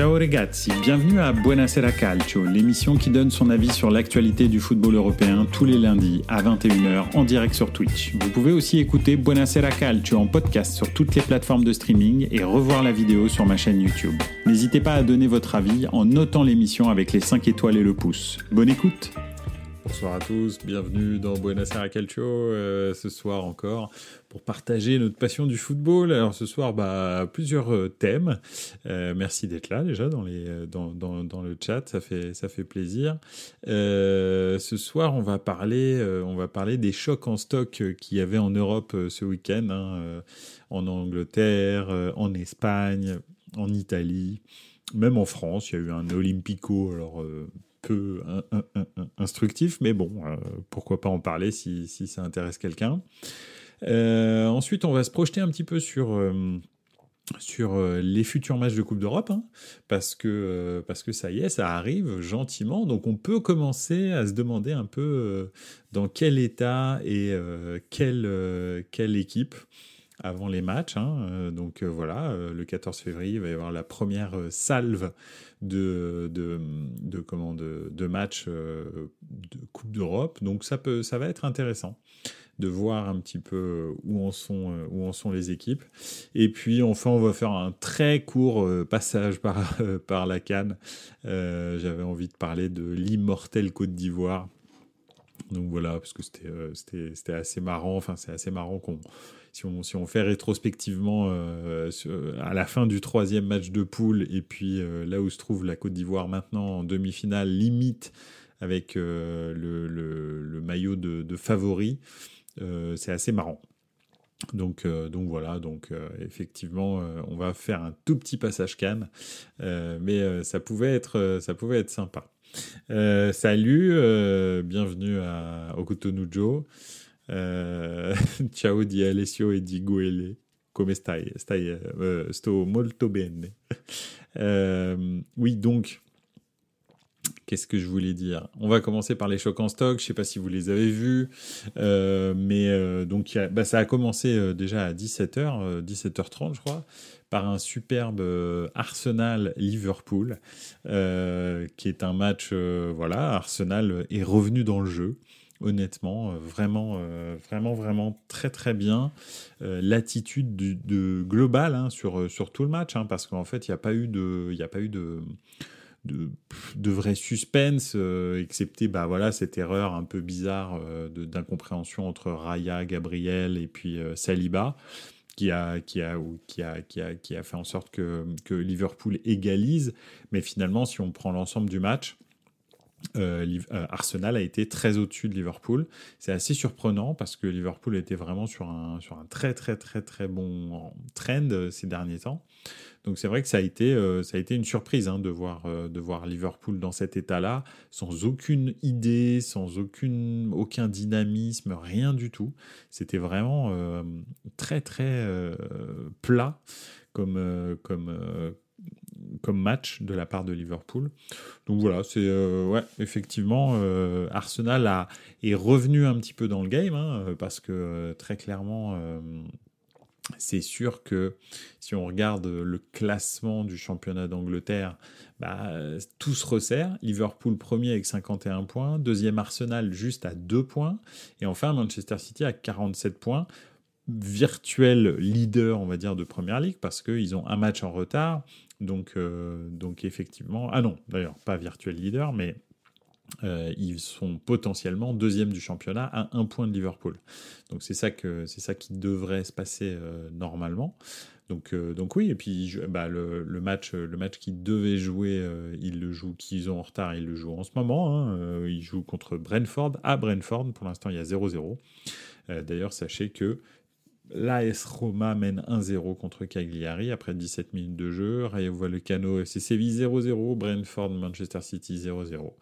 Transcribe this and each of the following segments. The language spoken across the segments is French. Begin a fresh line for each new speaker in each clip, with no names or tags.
Ciao ragazzi, bienvenue à Buonasera Calcio, l'émission qui donne son avis sur l'actualité du football européen tous les lundis à 21h en direct sur Twitch. Vous pouvez aussi écouter Buonasera Calcio en podcast sur toutes les plateformes de streaming et revoir la vidéo sur ma chaîne YouTube. N'hésitez pas à donner votre avis en notant l'émission avec les 5 étoiles et le pouce. Bonne écoute Bonsoir à tous, bienvenue dans Buenos Aires Calcio, euh, ce soir encore, pour partager notre passion du football. Alors ce soir, bah, plusieurs euh, thèmes. Euh, merci d'être là déjà dans, le chat, ça fait, ça fait plaisir. ce soir, on va, parler, on va parler des chocs en stock qu'il y avait en Europe ce week-end, hein, en Angleterre, en Espagne, en Italie, même en France, il y a eu un Olympico, alors peu instructif, mais bon, euh, pourquoi pas en parler si, ça intéresse quelqu'un. Euh, ensuite, on va se projeter un petit peu sur, euh, les futurs matchs de Coupe d'Europe, hein, parce, que, ça y est, ça arrive gentiment, donc on peut commencer à se demander un peu dans quel état et quelle, quelle équipe avant les matchs. Hein. donc voilà, le 14 février, il va y avoir la première salve de, de, de, comment, de, de matchs euh, de Coupe d'Europe. Donc ça, peut, ça va être intéressant de voir un petit peu où en sont, euh, où en sont les équipes. Et puis enfin, on va faire un très court euh, passage par, par la Cannes. J'avais envie de parler de l'immortel Côte d'Ivoire. Donc voilà, parce que c'était assez marrant. Enfin, c'est assez marrant qu'on si on, si on fait rétrospectivement euh, à la fin du troisième match de poule, et puis euh, là où se trouve la Côte d'Ivoire maintenant en demi-finale, limite avec euh, le, le, maillot de, de favori, c'est assez marrant. Donc, donc voilà, donc effectivement, on va faire un tout petit passage Cannes, mais ça pouvait être, ça pouvait être sympa. Salut, bienvenue à, au Cotonou Joe. Uh, ciao di Alessio e di Guele. Come stai? Stai uh, sto molto bene. Oui, donc, qu'est-ce que je voulais dire? On va commencer par les chocs en stock. Je ne sais pas si vous les avez vus, euh, mais euh, donc bah, ça a commencé euh, déjà à 17h, 17h30, je crois, par un superbe Arsenal Liverpool, qui est un match. voilà, Arsenal est revenu dans le jeu honnêtement, vraiment, vraiment, vraiment très très bien. L'attitude de, globale hein, sur, sur tout le match, hein, parce qu'en fait, il n'y a pas eu de, a pas eu de, de, de vrai suspense, excepté bah voilà cette erreur un peu bizarre d'incompréhension entre Raya, Gabriel et puis Saliba. Qui a, qui, a, qui, a, qui, a, qui a fait en sorte que, que Liverpool égalise. Mais finalement, si on prend l'ensemble du match, euh, euh, Arsenal a été très au-dessus de Liverpool. C'est assez surprenant parce que Liverpool était vraiment sur un, sur un très très très très bon trend euh, ces derniers temps. Donc c'est vrai que ça a été, ça a été une surprise hein, de, voir, de voir Liverpool dans cet état-là, sans aucune idée, sans aucune, aucun dynamisme, rien du tout. C'était vraiment très très plat comme, comme, comme match de la part de Liverpool. Donc voilà, c'est euh, ouais, effectivement euh, Arsenal a, est revenu un petit peu dans le game hein, parce que euh, très clairement c'est sûr que si on regarde le classement du championnat d'Angleterre, bah, tout se resserre. Liverpool premier avec 51 points, deuxième Arsenal juste à 2 points, et enfin Manchester City à 47 points virtuel leader, on va dire, de Première Ligue, parce qu'ils ont un match en retard. Donc, euh, donc effectivement, ah non, d'ailleurs, pas virtuel leader, mais euh, ils sont potentiellement deuxième du championnat à un point de Liverpool. Donc c'est ça que c'est ça qui devrait se passer euh, normalement. Donc, donc oui, et puis bah, le, le, match, le match qu'ils devaient jouer, ils le jouent, qu'ils ont en retard, ils le jouent en ce moment. Hein, ils jouent contre Brentford à Brentford. Pour l'instant, il y a 0-0. D'ailleurs, sachez que L'AS Roma mène 1-0 contre Cagliari après 17 minutes de jeu. Rayo Vallecano FC Séville 0-0. Brentford Manchester City 0-0.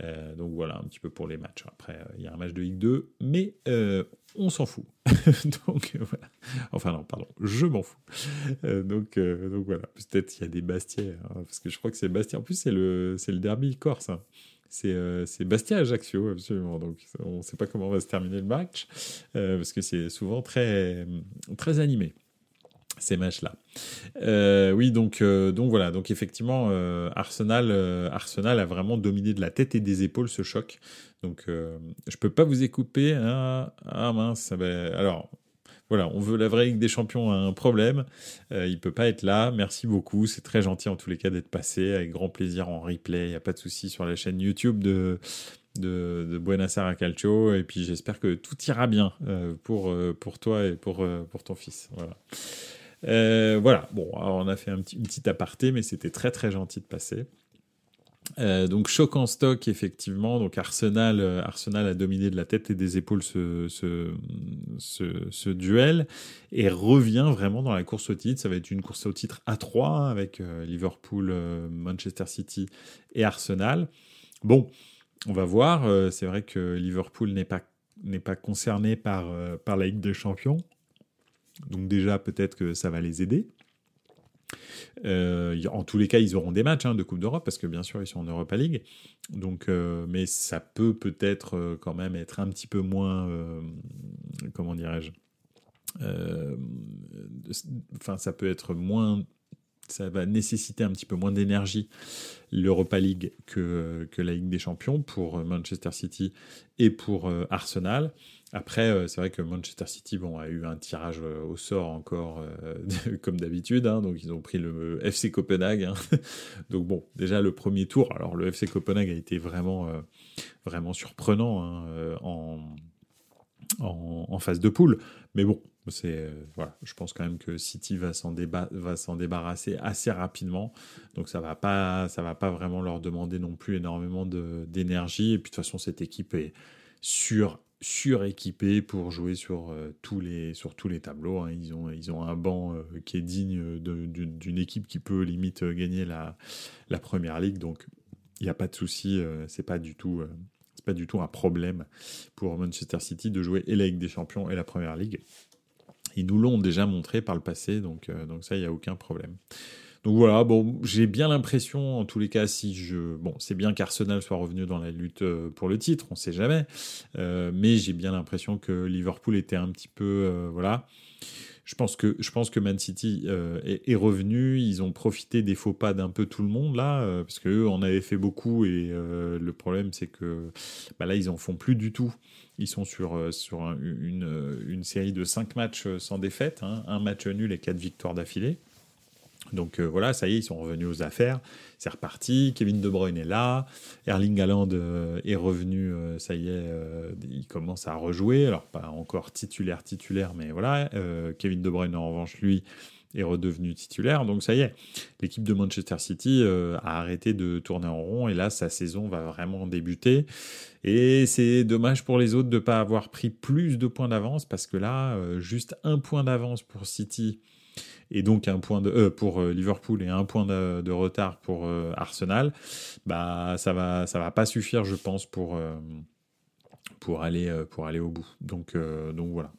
Euh, donc voilà un petit peu pour les matchs. Après, euh, il y a un match de Ligue 2, mais euh, on s'en fout. donc voilà. Enfin non, pardon, je m'en fous. donc, donc voilà, peut-être qu'il y a des Bastiais, hein, parce que je crois que c'est Bastia. En plus, c'est le, le derby corse. Hein c'est euh, Bastia-Ajaccio, absolument. Donc, on ne sait pas comment va se terminer le match, parce que c'est souvent très, très animé. Ces matchs-là. Euh, oui, donc, euh, donc voilà, donc effectivement, euh, Arsenal, Arsenal a vraiment dominé de la tête et des épaules ce choc. Donc, je peux pas vous écouper. Hein. ah mince, ça alors. Voilà, on veut la vraie Ligue des Champions a un problème. il peut pas être là. Merci beaucoup. C'est très gentil en tous les cas d'être passé. Avec grand plaisir en replay. Il n'y a pas de souci sur la chaîne YouTube de, de, de Buenos Aires Calcio. Et puis j'espère que tout ira bien pour, pour toi et pour, pour ton fils. Voilà. Euh, voilà, bon, on a fait une petite aparté, mais c'était très très gentil de passer. Euh, donc choc en stock effectivement. Donc Arsenal, euh, Arsenal a dominé de la tête et des épaules ce, ce, ce, duel et revient vraiment dans la course au titre. Ça va être une course au titre à 3 avec Liverpool, Manchester City et Arsenal. Bon, on va voir. C'est vrai que Liverpool n'est pas n'est pas concerné par par la Ligue des Champions. Donc déjà, peut-être que ça va les aider. Euh, en tous les cas, ils auront des matchs hein, de Coupe d'Europe parce que bien sûr, ils sont en Europa League. Donc, euh, mais ça peut peut-être euh, quand même être un petit peu moins, comment dirais-je, enfin, ça peut être moins, ça va nécessiter un petit peu moins d'énergie l'Europa League que, que la Ligue des Champions pour Manchester City et pour Arsenal. Après, euh, c'est vrai que Manchester City bon, a eu un tirage euh, au sort encore, euh, comme d'habitude. Hein, donc, ils ont pris le FC Copenhague. Hein. donc, bon, déjà le premier tour. Alors, le FC Copenhague a été vraiment, vraiment surprenant hein, en, en, phase de poule. Mais bon, c'est voilà, je pense quand même que City va s'en débarrasser assez rapidement. Donc, ça va va pas vraiment leur demander non plus énormément d'énergie. Et puis, de toute façon, cette équipe est sur suréquipés pour jouer sur, euh, tous, les, sur tous les tableaux. Hein. Ils, ont, ils ont un banc euh, qui est digne d'une équipe qui peut limite euh, gagner la, la première ligue. Donc il n'y a pas de souci, tout. c'est pas du tout un problème pour Manchester City de jouer et la Ligue des Champions et la Première Ligue. Ils nous l'ont déjà montré par le passé, donc, donc ça, il n'y a aucun problème. Donc voilà, bon, j'ai bien l'impression, en tous les cas, si je, bon, c'est bien qu'Arsenal soit revenu dans la lutte euh, pour le titre, on sait jamais, euh, mais j'ai bien l'impression que Liverpool était un petit peu, euh, voilà. Je pense que je pense que Man City est, revenu. Ils ont profité des faux pas d'un peu tout le monde là, parce qu'eux en avaient fait beaucoup et le problème c'est que bah, là ils en font plus du tout. Ils sont sur, sur une, une, série de 5 matchs sans défaite, hein. un match nul et 4 victoires d'affilée. Donc euh, voilà, ça y est, ils sont revenus aux affaires. C'est reparti. Kevin De Bruyne est là. Erling Haaland euh, est revenu. Euh, ça y est, il commence à rejouer. Alors pas encore titulaire, titulaire, mais voilà. Kevin De Bruyne en revanche, lui, est redevenu titulaire. Donc ça y est, l'équipe de Manchester City a arrêté de tourner en rond et là, sa saison va vraiment débuter. Et c'est dommage pour les autres de ne pas avoir pris plus de points d'avance parce que là, juste un point d'avance pour City et donc un point de, euh, pour euh, Liverpool et un point de, retard pour euh, Arsenal, bah ça va ça va pas suffire, je pense, pour pour aller pour aller au bout. Donc donc voilà.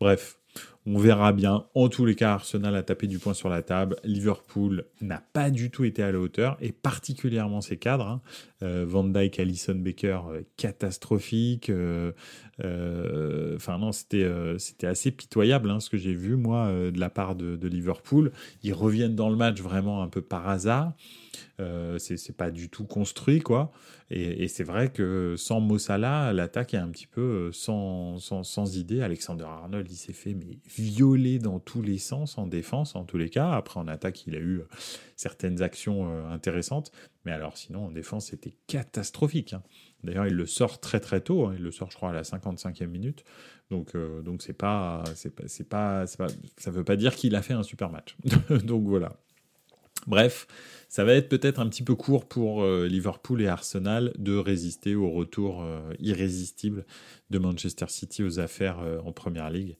Bref, on verra bien. En tous les cas, Arsenal a tapé du poing sur la table. Liverpool n'a pas du tout été à la hauteur, et particulièrement ses cadres. Hein. Euh, Van Dyke, Alison Baker, euh, catastrophique. Euh, enfin non, c'était c'était assez pitoyable hein, ce que j'ai vu moi de la part de, Liverpool. Ils reviennent dans le match vraiment un peu par hasard. C'est pas du tout construit, quoi. Et, c'est vrai que sans Mossala, l'attaque est un petit peu sans, sans, sans, idée. Alexander Arnold, il s'est fait mais violer dans tous les sens en défense, en tous les cas. Après, en attaque, il a eu certaines actions intéressantes. Mais alors, sinon, en défense, c'était catastrophique. Hein. D'ailleurs, il le sort très très tôt. Hein. Il le sort, je crois, à la 55e minute. Donc, donc c'est pas, c'est pas, pas, pas, ça veut pas dire qu'il a fait un super match. donc voilà. Bref, ça va être peut-être un petit peu court pour euh, Liverpool et Arsenal de résister au retour euh, irrésistible de Manchester City aux affaires euh, en Première Ligue.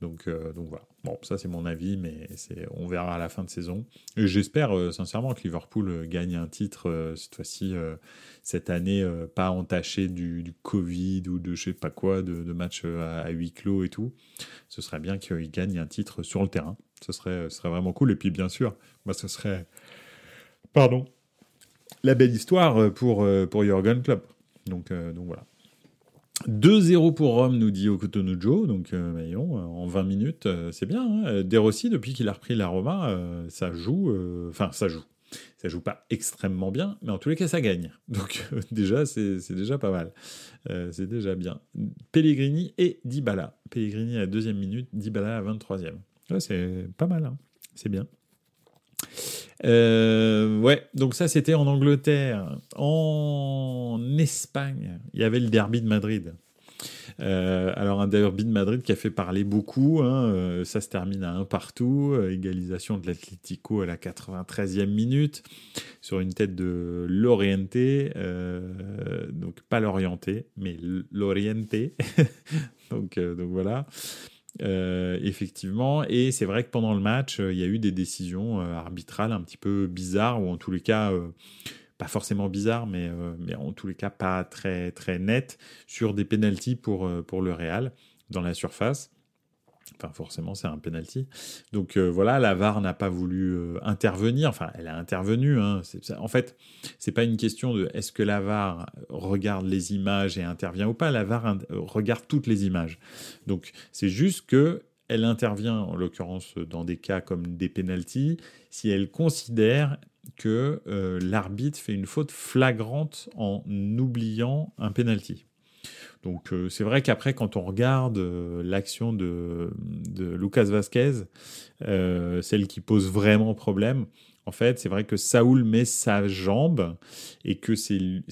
Donc, donc voilà. Bon, ça c'est mon avis, mais on verra à la fin de saison. J'espère sincèrement que Liverpool gagne un titre cette fois-ci, cette année, pas entaché du, Covid ou de je sais pas quoi, de, matchs à, huis clos et tout. Ce serait bien qu'il gagne un titre sur le terrain. Ce serait, ce serait vraiment cool. Et puis bien sûr, moi ce serait Pardon. La belle histoire euh, pour, euh, pour Jürgen Klopp. Donc, euh, donc voilà. 2-0 pour Rome, nous dit Okotonujo. Donc, euh, en 20 minutes, c'est bien. Hein. De Rossi, depuis qu'il a repris la Roma, ça joue. Enfin, ça joue. Ça joue pas extrêmement bien, mais en tous les cas, ça gagne. Donc, déjà, c'est déjà pas mal. c'est déjà bien. Pellegrini et Dybala. Pellegrini à la deuxième minute, Dybala à la 23e. C'est pas mal. Hein. C'est bien. Euh, ouais, donc ça c'était en Angleterre. En Espagne, il y avait le derby de Madrid. Euh, alors un derby de Madrid qui a fait parler beaucoup, hein, euh, ça se termine à un partout, égalisation de l'Atlético à la 93e minute, sur une tête de Loriente, donc pas l'Orienté, mais l'Orienté, donc, donc voilà. Euh, effectivement, et c'est vrai que pendant le match, euh, il y a eu des décisions euh, arbitrales un petit peu bizarres, ou en tous les cas, pas forcément bizarres, mais, mais en tous les cas pas très, très nettes, sur des pénalties pour, pour le Real dans la surface. Enfin, forcément, c'est un penalty. Donc euh, voilà, la VAR n'a pas voulu euh, intervenir. Enfin, elle a intervenu. Hein. en fait, c'est pas une question de est-ce que la VAR regarde les images et intervient ou pas. La VAR regarde toutes les images. Donc c'est juste que elle intervient, en l'occurrence dans des cas comme des penalties, si elle considère que euh, l'arbitre fait une faute flagrante en oubliant un penalty. Donc euh, c'est vrai qu'après, quand on regarde euh, l'action de, Lucas Vasquez, euh, celle qui pose vraiment problème, en fait, c'est vrai que Saoul met sa jambe et que c'est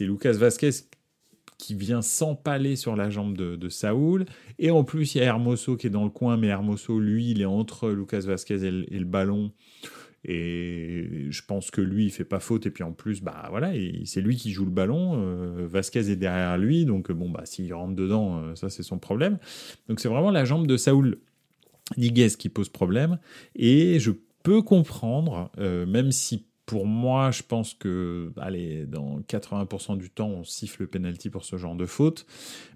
Lucas Vasquez qui vient s'empaler sur la jambe de, Saoul. Et en plus, il y a Hermoso qui est dans le coin, mais Hermoso, lui, il est entre Lucas Vasquez et le ballon. Et je pense que lui, il fait pas faute. Et puis en plus, bah voilà, c'est lui qui joue le ballon. Euh, Vasquez est derrière lui, donc bon, bah s'il rentre dedans, euh, ça c'est son problème. Donc c'est vraiment la jambe de Saoul Niguez qui pose problème. Et je peux comprendre, euh, même si pour moi, je pense que, allez, dans 80% du temps, on siffle le penalty pour ce genre de faute.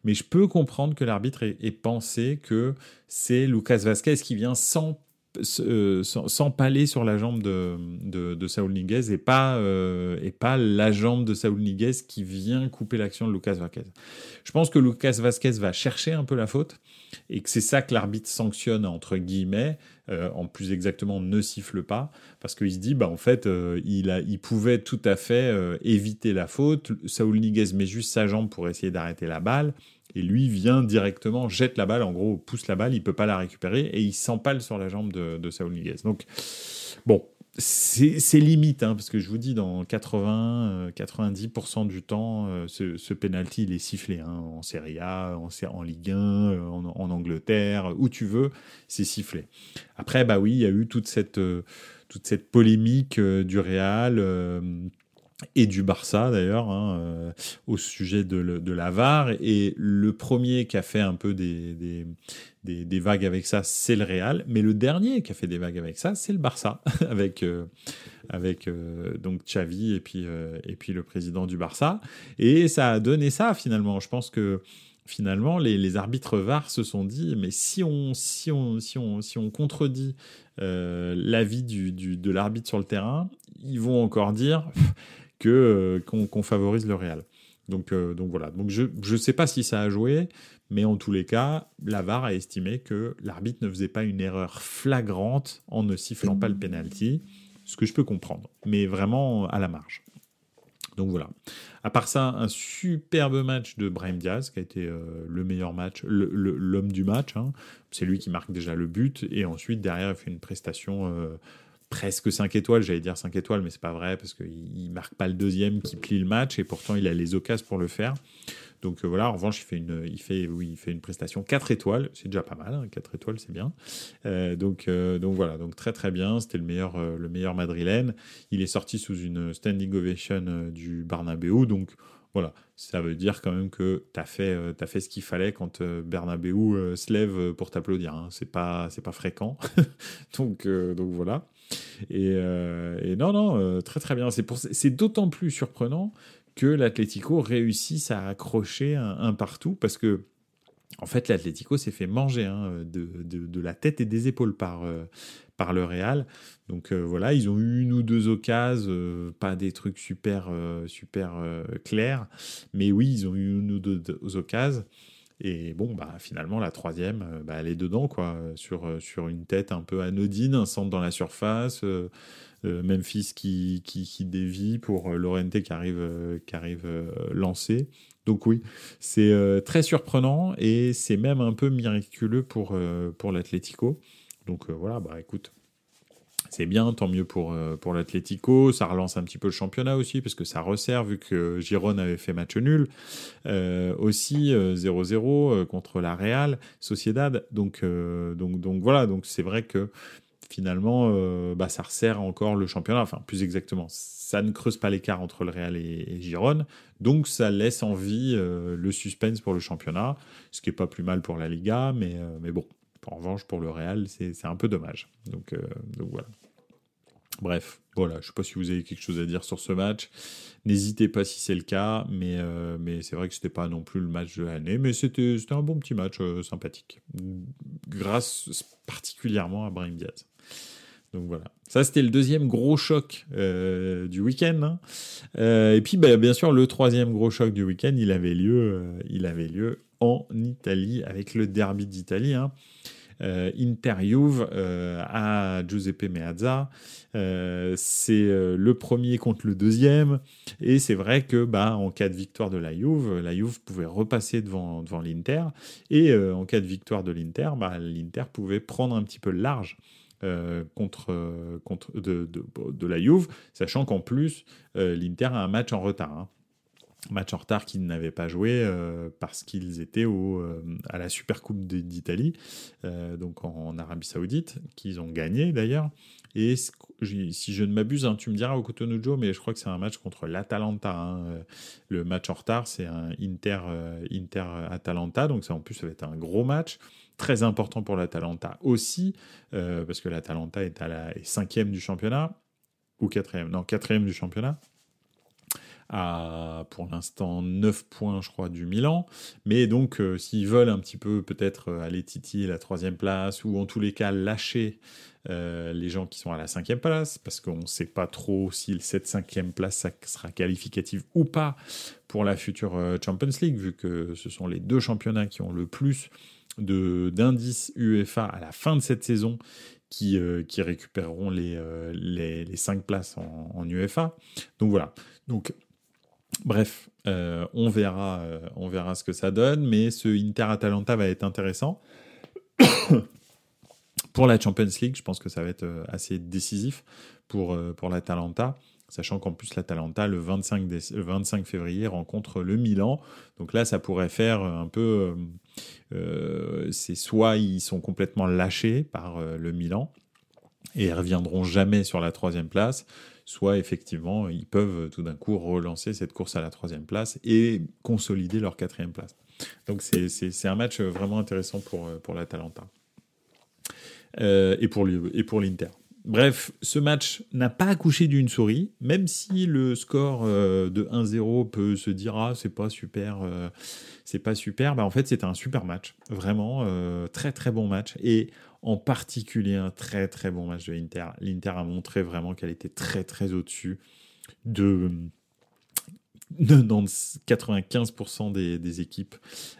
Mais je peux comprendre que l'arbitre ait, ait pensé que c'est Lucas Vasquez qui vient sans euh, s'empaler sur la jambe de, de, de Saul Niguez et pas, euh, et pas la jambe de Saul Niguez qui vient couper l'action de Lucas Vasquez. Je pense que Lucas Vasquez va chercher un peu la faute et que c'est ça que l'arbitre sanctionne entre guillemets, euh, en plus exactement ne siffle pas, parce qu'il se dit bah en fait il, a, il pouvait tout à fait éviter la faute. Saul Niguez met juste sa jambe pour essayer d'arrêter la balle et lui vient directement, jette la balle, en gros, pousse la balle, il peut pas la récupérer, et il s'empale sur la jambe de, de Saul Niguez. Donc, bon, c'est limite, hein, parce que je vous dis, dans 80, 90% euh, du temps, euh, ce, ce, penalty, il est sifflé, hein, en Serie A, en, en Ligue 1, euh, en, Angleterre, où tu veux, c'est sifflé. Après, bah oui, il y a eu toute cette, toute cette polémique du Real et du Barça d'ailleurs hein, euh, au sujet de, de, la VAR. Et le premier qui a fait un peu des, des, des, vagues avec ça c'est le Real. Mais le dernier qui a fait des vagues avec ça c'est le Barça avec euh, avec euh, donc Xavi et puis et puis le président du Barça. Et ça a donné ça finalement. Je pense que finalement les, arbitres VAR se sont dit mais si on si on si on si on contredit l'avis du, de l'arbitre sur le terrain ils vont encore dire euh, qu'on favorise le Real. Donc, euh, voilà. Donc je ne sais pas si ça a joué, mais en tous les cas, la VAR a estimé que l'arbitre ne faisait pas une erreur flagrante en ne sifflant pas le penalty, ce que je peux comprendre, mais vraiment à la marge. Donc voilà. À part ça, un superbe match de Brahim Diaz, qui a été euh, le meilleur match, l'homme du match. Hein. C'est lui qui marque déjà le but, et ensuite derrière il fait une prestation presque 5 étoiles, j'allais dire 5 étoiles, mais c'est pas vrai parce qu'il marque pas le deuxième qui plie le match et pourtant il a les occasions pour le faire. Donc euh, voilà, en revanche, il fait une, il fait, oui, il fait une prestation 4 étoiles, c'est déjà pas mal, 4 hein, étoiles c'est bien. Euh, donc, euh, donc voilà, donc très très bien, c'était le meilleur, le meilleur madrilène. Il est sorti sous une standing ovation du Barnabeu, donc voilà, ça veut dire quand même que tu as fait, ce qu'il fallait quand Bernabeu se lève pour t'applaudir. Hein. C'est pas, pas fréquent. donc, donc voilà. Euh, et, non, non, euh, très très bien. C'est d'autant plus surprenant que l'Atlético réussisse à accrocher un, partout parce que en fait, l'Atlético s'est fait manger hein, de, de, la tête et des épaules par, euh, par le Real. Donc voilà, ils ont eu une ou deux occasions, pas des trucs super, super clairs, mais oui, ils ont eu une ou deux occasions. Et bon, bah, finalement, la troisième, euh, bah, elle est dedans, quoi, sur, euh, sur une tête un peu anodine, un centre dans la surface, euh, Memphis qui, qui, dévie pour Lorente qui arrive, qui arrive lancé. Donc oui, c'est très surprenant et c'est même un peu miraculeux pour, pour l'Atlético. Donc voilà, bah écoute, c'est bien, tant mieux pour, euh, pour l'Atlético. Ça relance un petit peu le championnat aussi, parce que ça resserre, vu que Giron avait fait match nul. Euh, aussi 0-0 euh, contre la Real Sociedad. Donc, donc, donc voilà, donc c'est vrai que finalement, bah, ça resserre encore le championnat. Enfin, plus exactement, ça ne creuse pas l'écart entre le Real et, et Donc, ça laisse en vie le suspense pour le championnat, ce qui est pas plus mal pour la Liga, mais, mais bon, en revanche, pour le Real, c'est un peu dommage. Donc, donc voilà. Bref, voilà, je ne sais pas si vous avez quelque chose à dire sur ce match. N'hésitez pas si c'est le cas, mais, euh, c'est vrai que ce n'était pas non plus le match de l'année, mais c'était un bon petit match euh, sympathique, grâce particulièrement à Brahim Diaz. Donc voilà, ça c'était le deuxième gros choc euh, du week-end. Hein. et puis bah, bien sûr le troisième gros choc du week-end, il avait lieu, il avait lieu en Italie avec le derby d'Italie. Hein. Euh, Inter Juve euh, à Giuseppe Meazza. Euh, c'est le premier contre le deuxième. Et c'est vrai que bah, en cas de victoire de la Juve, la Juve pouvait repasser devant, l'Inter. Et en cas de victoire de l'Inter, bah, l'Inter pouvait prendre un petit peu large. contre, contre de, de, la Juve, sachant qu'en plus, l'Inter a un match en retard. Hein match en retard qu'ils n'avaient pas joué euh, parce qu'ils étaient au, euh, à la Super Coupe d'Italie, euh, donc en, Arabie Saoudite, qu'ils ont gagné d'ailleurs. Et si je ne m'abuse, hein, tu me diras au Cotonou mais je crois que c'est un match contre l'Atalanta. Hein. Le match en retard, c'est un Inter, Inter Atalanta, donc ça en plus ça va être un gros match. Très important pour l'Atalanta aussi, parce que l'Atalanta est à la cinquième du championnat, ou quatrième, non, quatrième du championnat à pour l'instant 9 points, je crois, du Milan. Mais donc, euh, s'ils veulent un petit peu peut-être euh, aller titiller la troisième place, ou en tous les cas lâcher euh, les gens qui sont à la cinquième place, parce qu'on ne sait pas trop si cette cinquième place sera qualificative ou pas pour la future Champions League, vu que ce sont les deux championnats qui ont le plus d'indices UEFA à la fin de cette saison qui, qui récupéreront les, les, les, 5 places en, en, UEFA. Donc voilà. Donc Bref, euh, on, verra, euh, on verra ce que ça donne, mais ce Inter-Atalanta va être intéressant. pour la Champions League, je pense que ça va être euh, assez décisif pour, pour l'Atalanta, sachant qu'en plus l'Atalanta, le 25, le 25 février, rencontre le Milan. Donc là, ça pourrait faire un peu... c'est soit ils sont complètement lâchés par le Milan, et ils reviendront jamais sur la troisième place, soit effectivement ils peuvent tout d'un coup relancer cette course à la troisième place et consolider leur quatrième place. Donc c'est un match vraiment intéressant pour, pour l'Atalanta euh, et pour l'Inter. Bref, ce match n'a pas accouché d'une souris, même si le score euh, de 1-0 peut se dire ah c'est pas super, euh, c'est pas super. Bah en fait c'était un super match, vraiment très très bon match. Et en particulier un très très bon match de l'Inter. L'Inter a montré vraiment qu'elle était très très au-dessus de, 95% des, équipes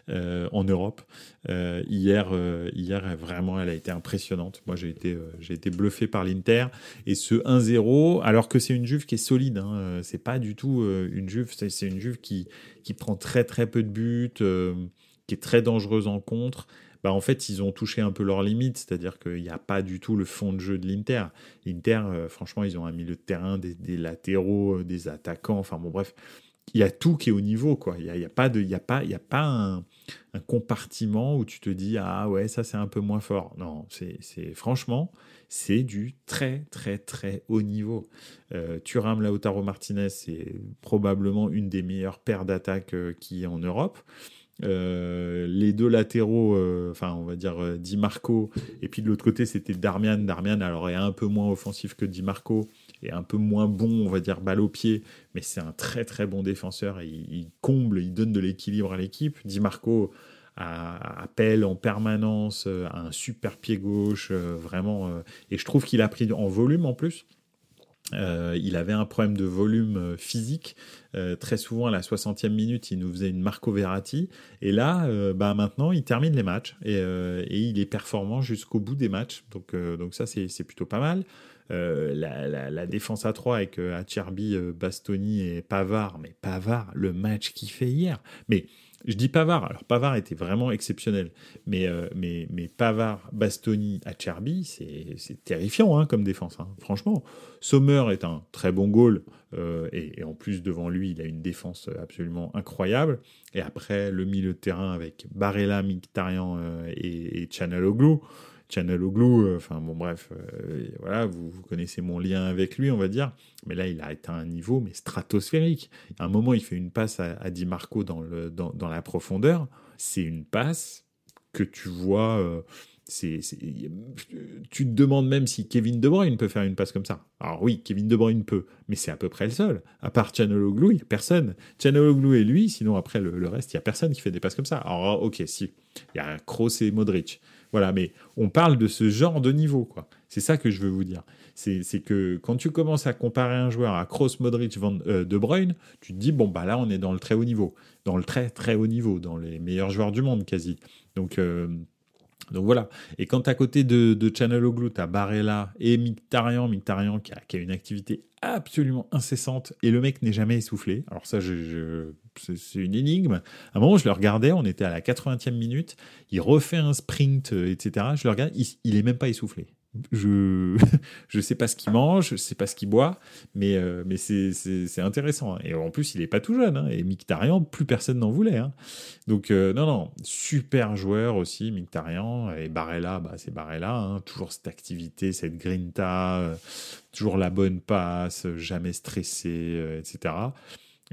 euh, en Europe. Euh, hier, euh, hier, vraiment, elle a été impressionnante. Moi, j'ai été, j'ai été bluffé par l'Inter. Et ce 1-0, alors que c'est une Juve qui est solide, hein, c'est pas du tout une Juve, c'est une Juve qui, qui prend très très peu de buts, qui est très dangereuse en contre. Bah, en fait, ils ont touché un peu leurs limites, c'est-à-dire qu'il n'y a pas du tout le fond de jeu de l'Inter. L'Inter, euh, franchement, ils ont un milieu de terrain, des, latéraux, euh, des attaquants, enfin bon, bref, il y a tout qui est au niveau, quoi. Il n'y a, a, pas, de, y a pas, y a pas un, compartiment où tu te dis, ah ouais, ça c'est un peu moins fort. Non, c'est franchement, c'est du très, très, très haut niveau. Euh, Thuram Lautaro Martinez, c'est probablement une des meilleures paires d'attaques qui est en Europe. Euh, les deux latéraux, euh, enfin on va dire euh, Di Marco, et puis de l'autre côté c'était Darmian. Darmian alors est un peu moins offensif que Di Marco et un peu moins bon, on va dire balle au pied, mais c'est un très très bon défenseur il, comble, il donne de l'équilibre à l'équipe. Di Marco appelle en permanence un super pied gauche, vraiment. et je trouve qu'il a pris en volume en plus. Euh, il avait un problème de volume euh, physique. Euh, très souvent, à la 60e minute, il nous faisait une Marco Verratti. Et là, bah, maintenant, il termine les matchs. Et, il est performant jusqu'au bout des matchs. Donc, donc ça, c'est plutôt pas mal. La, défense à 3 avec Acerbi, Bastoni et Pavard. Mais Pavard, le match qu'il fait hier. Mais je dis Pavard, alors Pavard était vraiment exceptionnel, mais, euh, mais, mais Pavard, Bastoni, Acerbi, c'est terrifiant hein, comme défense, hein. franchement. Sommer est un très bon goal, euh, et, en plus devant lui, il a une défense absolument incroyable. Et après, le milieu de terrain avec Barella, Mkhitaryan euh, et, et Chanaloglu, Oglou, euh, enfin bon bref, euh, voilà, vous, connaissez mon lien avec lui, on va dire. Mais là, il a atteint un niveau mais stratosphérique. À un moment, il fait une passe à, Di Marco dans, le, dans, la profondeur. C'est une passe que tu vois. Euh, tu te demandes même si Kevin De Bruyne peut faire une passe comme ça. Alors oui, Kevin De Bruyne peut, mais c'est à peu près le seul. À part Chanaloglu, il n'y a personne. Chanaloglu et lui, sinon après le, reste, il n'y a personne qui fait des passes comme ça. Alors ok, si, il y a Kroos et Modric. Voilà, mais on parle de ce genre de niveau, quoi. C'est ça que je veux vous dire. C'est que quand tu commences à comparer un joueur à Kroos, Modric, Van, euh, De Bruyne, tu te dis, bon, bah là, on est dans le très haut niveau. Dans le très, très haut niveau, dans les meilleurs joueurs du monde, quasi. Donc, euh, donc voilà. Et quand à côté de, de Channel Oglu, tu as Barella et Mictarian, Mictarian qui a, une activité absolument incessante et le mec n'est jamais essoufflé. Alors ça, c'est une énigme. À un moment, je le regardais, on était à la 80e minute, il refait un sprint, euh, etc. Je le regarde, il, il est même pas essoufflé je je sais pas ce qu'il mange, je sais pas ce qu'il boit, mais euh, mais c'est intéressant. Hein. Et en plus, il est pas tout jeune. Hein. Et Mictarian, plus personne n'en voulait. Hein. Donc euh, non non, super joueur aussi Mictarian et Barella, bah c'est Barella. Toujours cette activité, cette grinta, euh, toujours la bonne passe, jamais stressé, etc.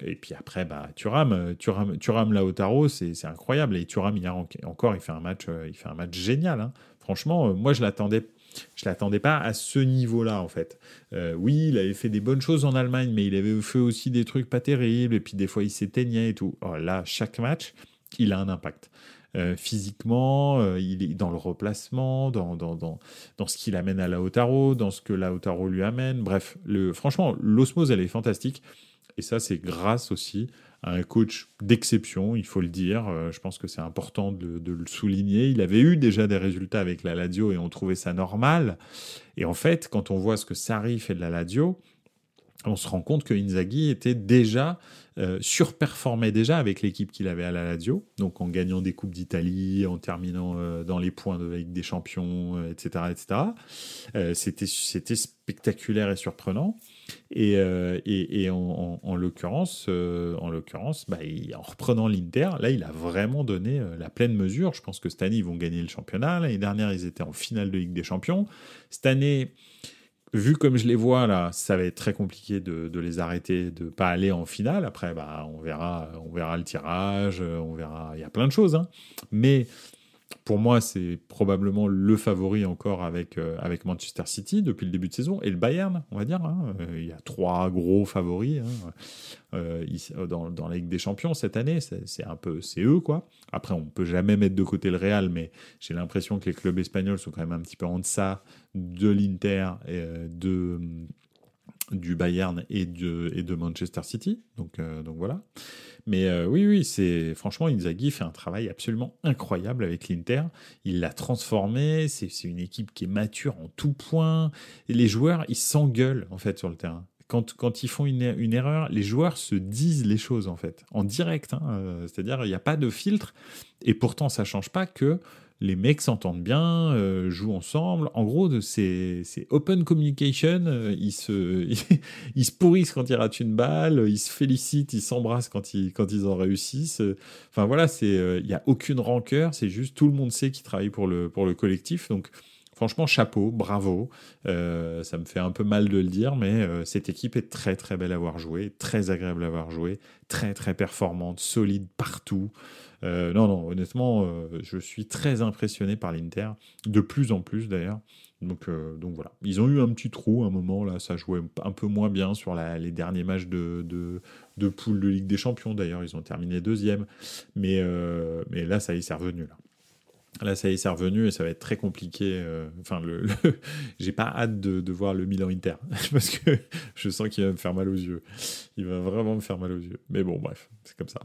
Et puis après, bah, Thuram, Thuram, Thuram Lautaro, c'est incroyable. Et Thuram, hier encore, il fait un match, il fait un match génial. Franchement, moi, je l'attendais je l'attendais pas à ce niveau-là, en fait. Euh, oui, il avait fait des bonnes choses en Allemagne, mais il avait fait aussi des trucs pas terribles, et puis des fois il s'éteignait et tout. Là, chaque match, il a un impact. Euh, physiquement, euh, il est dans le replacement, dans, dans, dans, dans ce qu'il amène à Lautaro, dans ce que Lautaro lui amène. Bref, le, franchement, l'osmose, elle est fantastique. Et ça, c'est grâce aussi un coach d'exception, il faut le dire. Euh, je pense que c'est important de, le souligner. Il avait eu déjà des résultats avec la Ladio et on trouvait ça normal. Et en fait, quand on voit ce que Sarri fait de la Ladio, on se rend compte que Inzaghi était déjà euh, surperformait déjà avec l'équipe qu'il avait à la Lazio, donc en gagnant des coupes d'Italie, en terminant euh, dans les points de la Ligue des Champions, etc., etc. c'était c'était spectaculaire et surprenant. Et, euh, et, en, en, l'occurrence, euh, en l'occurrence, bah, en reprenant l'Inter, là, il a vraiment donné euh, la pleine mesure. Je pense que cette année, ils vont gagner le championnat. L'année dernière, ils étaient en finale de Ligue des Champions. Cette année, vu comme je les vois là, ça va être très compliqué de, les arrêter, de pas aller en finale. Après, bah, on verra, on verra le tirage, on verra. Il y a plein de choses, hein. Mais pour moi, c'est probablement le favori encore avec, euh, avec Manchester City depuis le début de saison et le Bayern, on va dire. Hein. Euh, il y a trois gros favoris hein. euh, dans, dans, la Ligue des Champions cette année. C'est un peu, c'est eux quoi. Après, on peut jamais mettre de côté le Real, mais j'ai l'impression que les clubs espagnols sont quand même un petit peu en deçà de l'Inter et de du Bayern et de, et de Manchester City. Donc, donc voilà. Mais euh, oui, oui, c'est franchement Inzaghi fait un travail absolument incroyable avec l'Inter. Il l'a transformé. C'est une équipe qui est mature en tout point. Et les joueurs, ils s'engueulent en fait sur le terrain. Quand, quand, ils font une, une, erreur, les joueurs se disent les choses en fait, en direct. Hein. Euh, c'est-à-dire, il n'y a pas de filtre. Et pourtant, ça change pas que les mecs s'entendent bien, euh, jouent ensemble. En gros, c'est open communication. Euh, ils, se, ils se pourrissent quand ils ratent une balle, ils se félicitent, ils s'embrassent quand ils, quand ils en réussissent. Enfin voilà, il n'y a aucune rancœur, c'est juste tout le monde sait qu'ils travaillent pour le, pour le collectif. Donc franchement, chapeau, bravo. Euh, ça me fait un peu mal de le dire, mais euh, cette équipe est très très belle à voir jouer, très agréable à voir jouer, très très performante, solide partout. Non, non, honnêtement, je suis très impressionné par l'Inter, de plus en plus d'ailleurs. Donc, donc voilà, ils ont eu un petit trou à un moment, là, ça jouait un peu moins bien sur les derniers matchs de, de, de poule de Ligue des Champions, d'ailleurs, ils ont terminé deuxième, mais, mais là, ça y est, c'est revenu. Là. Là, ça y est, c'est revenu et ça va être très compliqué. Euh, enfin, le, j'ai pas hâte de, voir le Milan Inter parce que je sens qu'il va me faire mal aux yeux. Il va vraiment me faire mal aux yeux. Mais bon, bref, c'est comme ça.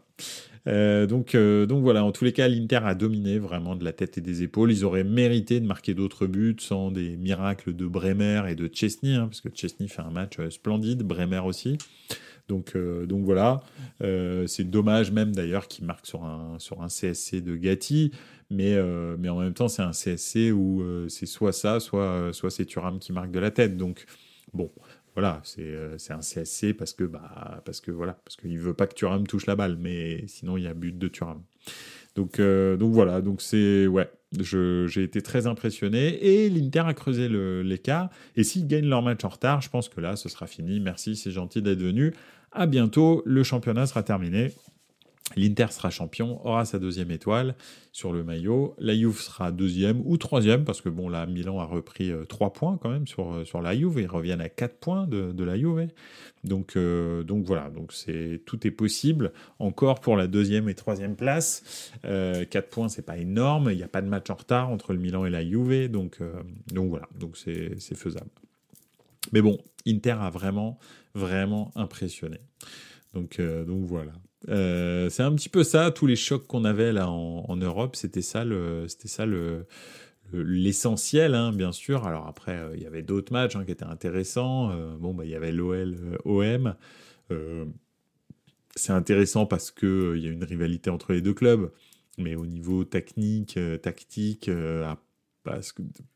Euh, donc, euh, donc voilà, en tous les cas, l'Inter a dominé vraiment de la tête et des épaules. Ils auraient mérité de marquer d'autres buts sans des miracles de Bremer et de Chesney, hein, parce que Chesney fait un match splendide, Bremer aussi. Donc, donc voilà, c'est dommage même d'ailleurs qu'il marque sur un, sur un CSC de Gatti mais, euh, mais en même temps, c'est un CSC où euh, c'est soit ça, soit, euh, soit c'est Thuram qui marque de la tête. Donc, bon, voilà, c'est un CSC parce que, bah, parce que voilà, parce qu'il veut pas que Thuram touche la balle, mais sinon, il y a but de Thuram. Donc, donc voilà, donc c'est, ouais, j'ai été très impressionné et l'Inter a creusé l'écart. Et s'ils gagnent leur match en retard, je pense que là, ce sera fini. Merci, c'est gentil d'être venu. À bientôt, le championnat sera terminé. L'Inter sera champion, aura sa deuxième étoile sur le maillot. La Juve sera deuxième ou troisième, parce que bon, là, Milan a repris euh, trois points quand même sur, euh, sur la Juve. Ils reviennent à quatre points de, la Juve. Donc, euh, donc voilà, donc c'est tout est possible. Encore pour la deuxième et troisième place. quatre points, c'est pas énorme. Il n'y a pas de match en retard entre le Milan et la Juve. Donc, donc voilà, donc c'est faisable. Mais bon, Inter a vraiment, vraiment impressionné. Donc, donc voilà. Euh, c'est un petit peu ça, tous les chocs qu'on avait là en, Europe, c'était ça c'était ça le, l'essentiel, hein, bien sûr. Alors après, euh, il y avait d'autres matchs hein, qui étaient intéressants. Euh, bon, bah, il y avait l'OL, OM. c'est intéressant parce que il y a une rivalité entre les deux clubs, mais au niveau technique, tactique, que,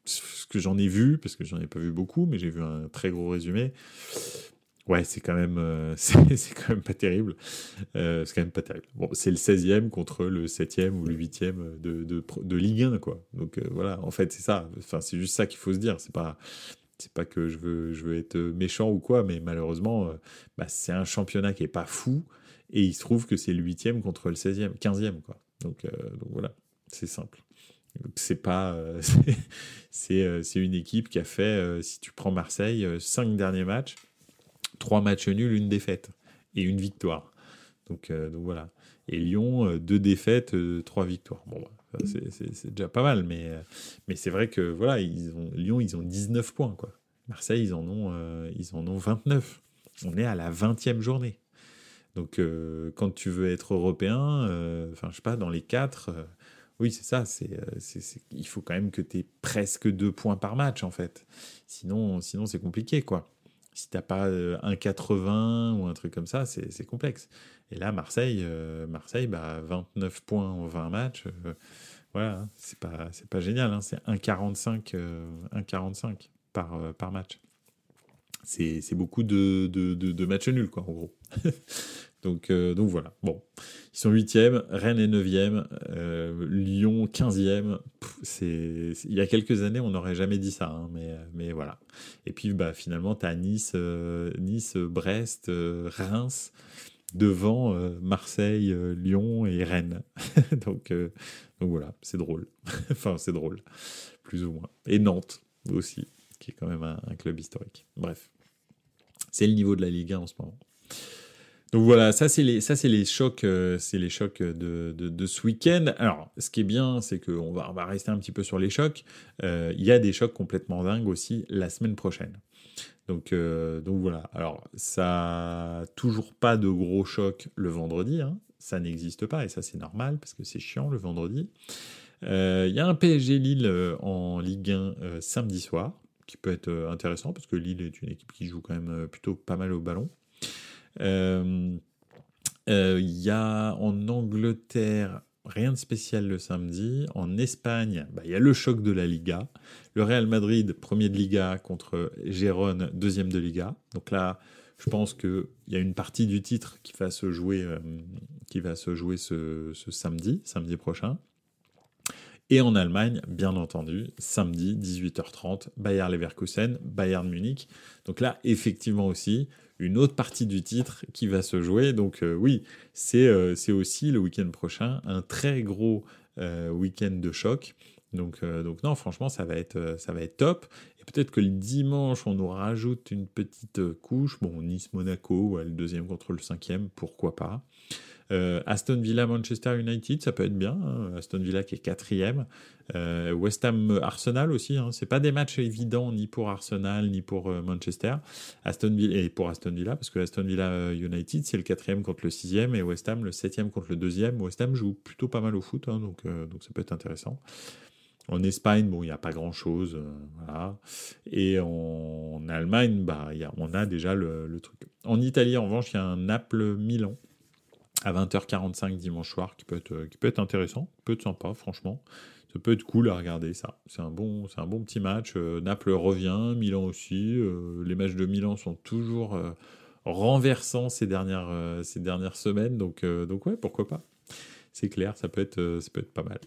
ce que j'en ai vu, parce que j'en ai pas vu beaucoup, mais j'ai vu un très gros résumé Ouais, c'est quand même, euh, c'est quand même pas terrible. Euh, c'est quand même pas terrible. Bon, c'est le 16e contre le 7e ou le 8e de, de, de Ligue 1, quoi. Donc euh, voilà, en fait, c'est ça. Enfin, c'est juste ça qu'il faut se dire. C'est pas, c'est pas que je veux, je veux être méchant ou quoi, mais malheureusement, bah, c'est un championnat qui est pas fou et il se trouve que c'est le 8e contre le 16e, 15e, quoi. Donc, donc voilà, c'est simple. C'est pas, c'est, c'est une équipe qui a fait, si tu prends Marseille, 5 derniers matchs trois matchs nuls, une défaite et une victoire. Donc, euh, donc voilà. Et Lyon, euh, deux défaites, euh, trois victoires. Bon, c'est déjà pas mal, mais, mais c'est vrai que voilà, ils ont, Lyon, ils ont 19 points. Quoi. Marseille, ils en, ont, ils en ont 29. On est à la 20e journée. Donc quand tu veux être européen, enfin je sais pas, dans les quatre, oui c'est ça, c'est, il faut quand même que tu aies presque deux points par match en fait. Sinon, sinon c'est compliqué quoi si t'as pas euh, un 80 ou un truc comme ça, c'est complexe. Et là, Marseille, euh, Marseille, bah, 29 points en 20 matchs, euh, voilà, hein, c'est pas, pas génial, hein, c'est 1,45 1,45 par, par match. C'est beaucoup de, de, de, matchs nuls, quoi, en gros. Donc, euh, donc voilà. Bon, ils sont 8e, Rennes est 9e, euh, Lyon 15e. C'est, il y a quelques années, on n'aurait jamais dit ça, hein, mais, mais voilà. Et puis bah, finalement, tu as Nice, euh, nice, Brest, Reims, devant Marseille, Lyon et Rennes. donc, donc voilà, c'est drôle. enfin, c'est drôle, plus ou moins. Et Nantes aussi, qui est quand même un, un club historique. Bref, c'est le niveau de la Ligue 1 en ce moment. Donc voilà, ça c'est les, chocs, euh, c'est les chocs de, de, de ce week-end. Alors, ce qui est bien, c'est qu'on va, on va rester un petit peu sur les chocs. Euh, il y a des chocs complètement dingues aussi la semaine prochaine. Donc, euh, donc voilà. Alors, ça toujours pas de gros chocs le vendredi. Hein. Ça n'existe pas et ça c'est normal parce que c'est chiant le vendredi. Il y a un PSG Lille en Ligue 1 samedi soir qui peut être intéressant parce que Lille est une équipe qui joue quand même plutôt pas mal au ballon. Euh, euh, il y a en Angleterre rien de spécial le samedi. En Espagne, bah, il y a le choc de la Liga. Le Real Madrid, premier de Liga, contre Gérone, deuxième de Liga. Donc là, je pense qu'il y a une partie du titre qui va se jouer, euh, qui va se, jouer ce, samedi, samedi prochain. Et en Allemagne, bien entendu, samedi 18h30, Bayern Leverkusen, Bayern Munich. Donc là, effectivement aussi, une autre partie du titre qui va se jouer. Donc euh, oui, c'est c'est aussi le week-end prochain un très gros week-end de choc. Donc, donc non, franchement, ça va être, ça va être top. Et peut-être que le dimanche, on nous rajoute une petite couche. Bon, Nice-Monaco, le deuxième contre le cinquième, pourquoi pas. Euh, Aston Villa Manchester United, ça peut être bien. Hein. Aston Villa qui est quatrième. Euh, West Ham Arsenal aussi. Hein. C'est pas des matchs évidents ni pour Arsenal ni pour euh, Manchester. Aston Villa et pour Aston Villa parce que Aston Villa United c'est le quatrième contre le sixième et West Ham le septième contre le deuxième. West Ham joue plutôt pas mal au foot, hein, donc donc ça peut être intéressant. En Espagne, bon, il n'y a pas grand-chose. Et en, Allemagne, bah, y a, on a déjà le, le, truc. En Italie, en revanche, il y a un Naples-Milan à 20h45 dimanche soir qui peut être, euh, qui peut être intéressant, peut être sympa, franchement. Ça peut être cool à regarder ça. C'est un bon, un bon petit match. Euh, Naples revient, Milan aussi. Euh, les matchs de Milan sont toujours renversants ces dernières, ces dernières semaines. Donc, donc ouais, pourquoi pas. C'est clair, ça peut être, ça peut être pas mal.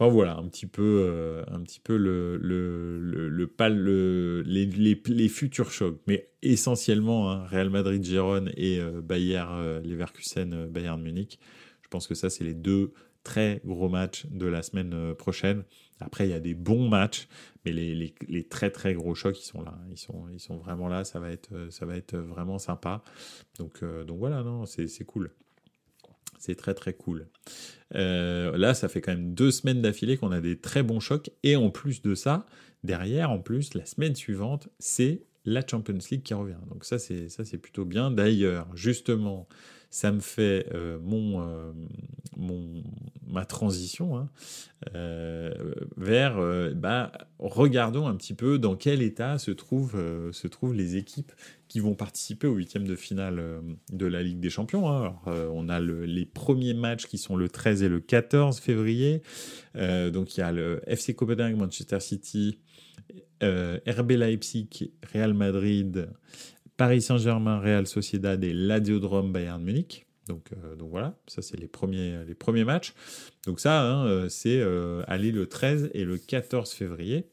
Enfin voilà, un petit peu, euh, un petit peu le, le, le, le, les, les, les, futurs chocs. Mais essentiellement, hein, Real Madrid, Gérone et euh, Bayern, euh, Leverkusen, Bayern Munich. Je pense que ça, c'est les deux très gros matchs de la semaine prochaine. Après, il y a des bons matchs, mais les, les, les, très très gros chocs, ils sont là. Ils sont, ils sont vraiment là. Ça va être, ça va être vraiment sympa. Donc, donc voilà, non, c'est cool. C'est très très cool. Euh, là, ça fait quand même deux semaines d'affilée qu'on a des très bons chocs. Et en plus de ça, derrière, en plus, la semaine suivante, c'est la Champions League qui revient. Donc ça, c'est ça, c'est plutôt bien. D'ailleurs, justement, ça me fait euh, euh, mon, ma transition hein, euh, vers, bah, regardons un petit peu dans quel état se trouvent, se trouvent les équipes qui vont participer au huitième de finale de la Ligue des Champions. Hein. Alors, on a le, les premiers matchs qui sont le 13 et le 14 février. donc il y a le FC Copenhague, Manchester City, RB Leipzig, Real Madrid, Paris Saint-Germain, Real Sociedad et l'Adiodrome Bayern Munich. Donc, euh, donc voilà, ça c'est les premiers, les premiers matchs. Donc ça, hein, euh, c'est euh, aller le 13 et le 14 février.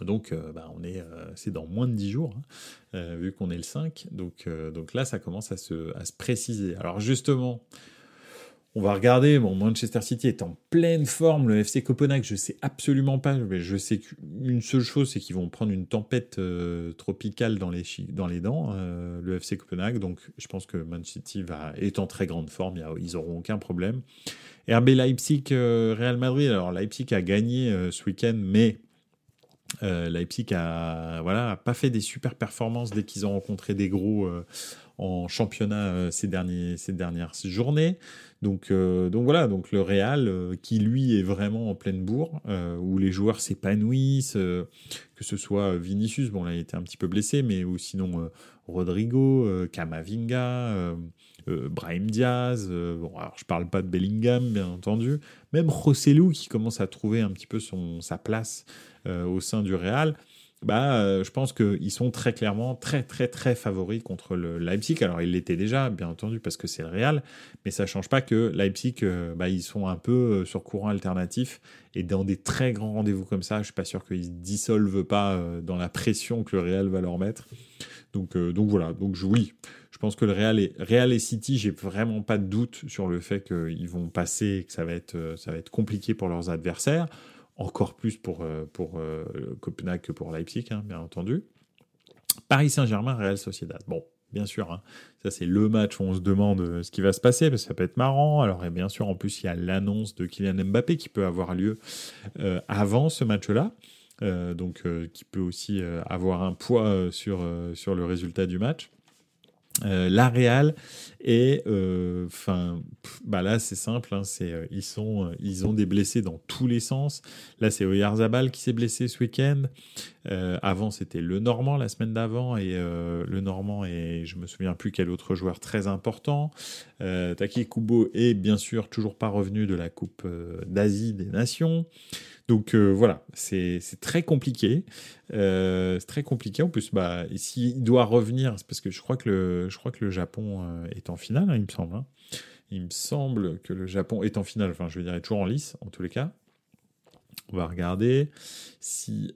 Donc bah, on est, c'est dans moins de 10 jours, hein, vu qu'on est le 5. Donc, donc là, ça commence à se, à se préciser. Alors justement, on va regarder. Bon, Manchester City est en pleine forme. Le FC Copenhague, je sais absolument pas. Mais je sais qu'une seule chose, c'est qu'ils vont prendre une tempête euh, tropicale dans les, dents, euh, le FC Copenhague. Donc, je pense que Man City va, est en très grande forme. Ils auront aucun problème. RB Leipzig, euh, Real Madrid. Alors, Leipzig a gagné ce week-end, mais Leipzig a, voilà, pas fait des super performances dès qu'ils ont rencontré des gros en championnat ces, derniers, ces dernières journées. Donc, euh, donc voilà, donc le Real euh, qui lui est vraiment en pleine bourre, euh, où les joueurs s'épanouissent, que ce soit Vinicius, bon là il était un petit peu blessé, mais ou sinon Rodrigo, Camavinga, Brahim Diaz, bon alors je parle pas de Bellingham bien entendu, même Rossellou qui commence à trouver un petit peu son, sa place au sein du Real bah, euh, je pense qu'ils sont très clairement très très très favoris contre le Leipzig. Alors ils l'étaient déjà, bien entendu, parce que c'est le Real, mais ça change pas que Leipzig, euh, bah, ils sont un peu euh, sur courant alternatif et dans des très grands rendez-vous comme ça, je suis pas sûr qu'ils se dissolvent pas dans la pression que le Real va leur mettre. Donc, donc voilà, donc oui, je pense que le Real et, Real et City, j'ai vraiment pas de doute sur le fait qu'ils vont passer et que ça va être, ça va être compliqué pour leurs adversaires encore plus pour, euh, pour euh, Copenhague que pour Leipzig, hein, bien entendu. Paris Saint-Germain, Real Sociedad. Bon, bien sûr, hein, ça c'est le match où on se demande euh, ce qui va se passer, parce que ça peut être marrant. Alors, et bien sûr, en plus, il y a l'annonce de Kylian Mbappé qui peut avoir lieu avant ce match-là. donc, qui peut aussi avoir un poids sur, sur le résultat du match. Euh, la Real et euh, enfin bah là c'est simple hein, c'est euh, ils sont ils ont des blessés dans tous les sens. Là c'est Oyarzabal qui s'est blessé ce week-end. Avant c'était le Normand la semaine d'avant et le Normand et je me souviens plus quel autre joueur très important. Taki Kubo est bien sûr toujours pas revenu de la Coupe d'Asie des Nations donc euh, voilà, c'est très compliqué. Euh, c'est très compliqué. En plus, bah, s'il doit revenir, c'est parce que je crois que le, je crois que le Japon euh, est en finale, hein, il me semble. Hein. Il me semble que le Japon est en finale, enfin je veux dire, est toujours en lice, en tous les cas. On va regarder si,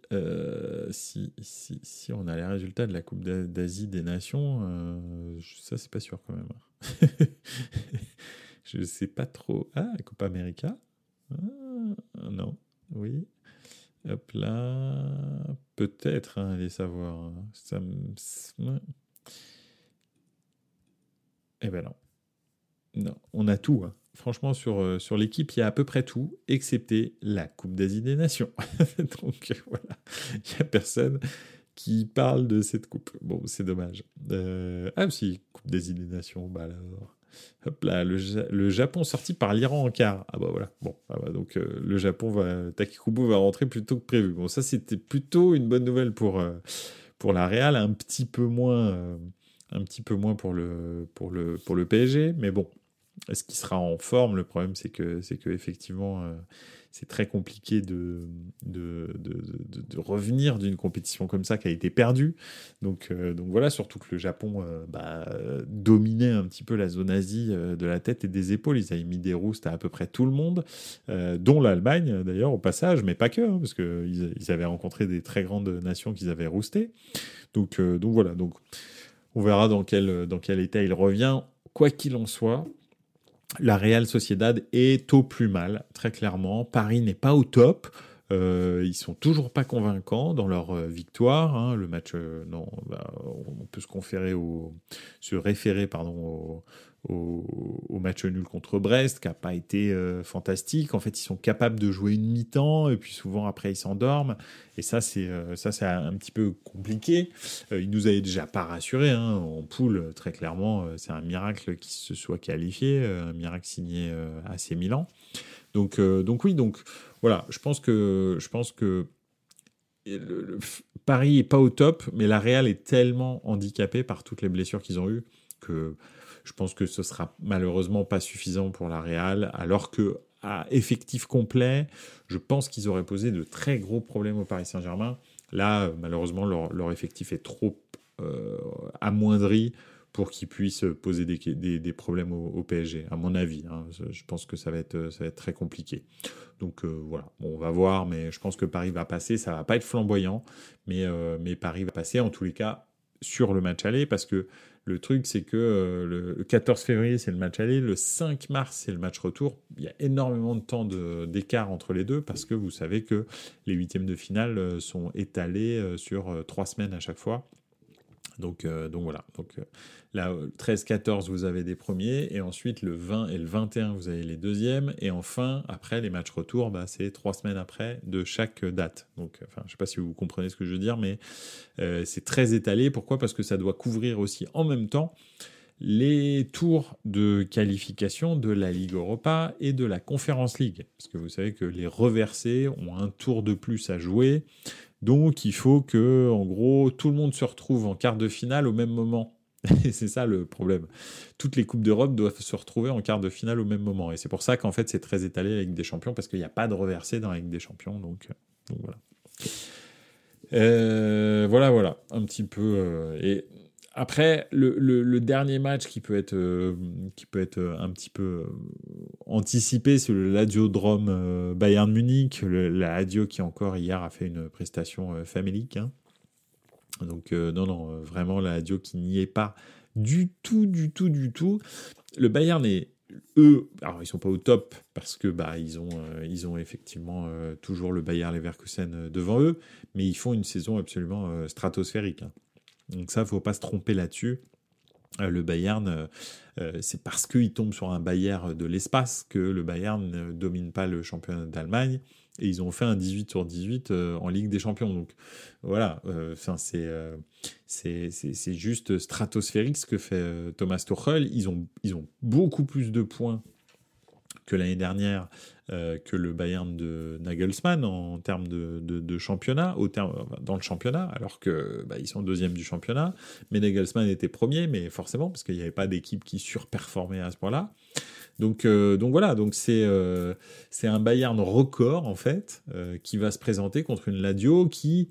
si, si, si, on a les résultats de la Coupe d'Asie des Nations. ça, c'est pas sûr quand même. Je sais pas trop. Ah, Coupe América ah, Non, oui. Hop là. Peut-être, hein, allez savoir. Ça Eh ben non. Non, on a tout. Hein. Franchement, sur, euh, sur l'équipe, il y a à peu près tout, excepté la Coupe d'Asie des Nations. Donc voilà, il n'y a personne qui parle de cette coupe. Bon, c'est dommage. Euh, ah, si, Coupe des Nations, bah alors. Hop là, le, Japon sorti par l'Iran en quart. Ah bah voilà. Bon, ah bah donc euh, le Japon va, Takikubo va rentrer plus tôt que prévu. Bon, ça c'était plutôt une bonne nouvelle pour pour la Real, un petit peu moins, un petit peu moins pour le pour le pour le PSG, mais bon, est-ce qu'il sera en forme Le problème, c'est que, c'est que effectivement, euh, c'est très compliqué de, de, de, revenir d'une compétition comme ça qui a été perdue. Donc, euh, donc voilà, surtout que le Japon euh, bah, dominait un petit peu la zone Asie de la tête et des épaules. Ils avaient mis des roustes à à peu près tout le monde, dont l'Allemagne d'ailleurs au passage, mais pas que, hein, parce qu'ils ils avaient rencontré des très grandes nations qu'ils avaient rousté. Donc, donc voilà, donc on verra dans quel, dans quel état il revient. Quoi qu'il en soit, la Real Sociedad est au plus mal, très clairement. Paris n'est pas au top. Euh, ils sont toujours pas convaincants dans leur euh, victoire. Hein. Le match, euh, non, bah, on peut se conférer au, se référer pardon au, au, match nul contre Brest, qui n'a pas été euh, fantastique. En fait, ils sont capables de jouer une mi-temps, et puis souvent après, ils s'endorment. Et ça, c'est euh, un petit peu compliqué. Euh, ils nous avaient déjà pas rassuré hein, en poule, très clairement. c'est un miracle qu'il se soit qualifié, un miracle signé ces Milan. Donc, donc oui, donc voilà, je pense que je pense que Paris est pas au top, mais la Real est tellement handicapée par toutes les blessures qu'ils ont eues que je pense que ce sera malheureusement pas suffisant pour la Real, alors que à effectif complet, je pense qu'ils auraient posé de très gros problèmes au Paris Saint-Germain. Là, malheureusement, leur, effectif est trop euh, amoindri pour qu'ils puissent poser des, problèmes au, PSG, à mon avis. Hein. Je pense que ça va être, très compliqué. Donc euh, voilà, on va voir, mais je pense que Paris va passer. Ça va pas être flamboyant, mais, euh, mais Paris va passer en tous les cas sur le match aller parce que le truc, c'est que euh, le 14 février, c'est le match aller, le 5 mars, c'est le match retour. Il y a énormément de temps d'écart entre les deux parce que vous savez que les huitièmes de finale euh, sont étalés euh, sur trois semaines à chaque fois. Donc, donc voilà. Donc Là, 13-14, vous avez des premiers, et ensuite le 20 et le 21, vous avez les deuxièmes, et enfin, après, les matchs retour, bah, c'est trois semaines après de chaque date. Donc, enfin, je ne sais pas si vous comprenez ce que je veux dire, mais euh, c'est très étalé. Pourquoi? Parce que ça doit couvrir aussi en même temps les tours de qualification de la Ligue Europa et de la Conference League. Parce que vous savez que les reversés ont un tour de plus à jouer. Donc il faut que, en gros, tout le monde se retrouve en quart de finale au même moment et c'est ça le problème. Toutes les Coupes d'Europe doivent se retrouver en quart de finale au même moment. Et c'est pour ça qu'en fait, c'est très étalé Ligue des Champions, parce qu'il n'y a pas de reversé dans la Ligue des Champions. Donc, euh, voilà. Euh, voilà, voilà, un petit peu. Euh, et après, le, dernier match qui peut être, qui peut être un petit peu anticipé, c'est le Ladiodrome Bayern Munich. La qui encore hier a fait une prestation famélique. Hein. Donc euh, non, non, euh, vraiment la radio qui n'y est pas du tout, du tout, du tout. Le Bayern est eux, alors ils sont pas au top parce que bah ils ont euh, ils ont effectivement toujours le Bayern Leverkusen devant eux, mais ils font une saison absolument stratosphérique. Hein. Donc ça, faut pas se tromper là-dessus. le Bayern, c'est parce qu'il tombe sur un Bayern de l'espace que le Bayern ne domine pas le championnat d'Allemagne et ils ont fait un 18 sur 18 euh, en Ligue des Champions. Donc voilà, euh, euh, c'est c'est juste stratosphérique ce que fait Thomas Tuchel. Ils ont, ils ont beaucoup plus de points que l'année dernière que le Bayern de Nagelsmann en termes de, championnat, au terme, dans le championnat, alors que bah, ils sont deuxième du championnat. Mais Nagelsmann était premier, mais forcément, parce qu'il n'y avait pas d'équipe qui surperformait à ce point-là. Donc, euh, donc voilà, donc c'est euh, un Bayern record en fait euh, qui va se présenter contre une Ladio qui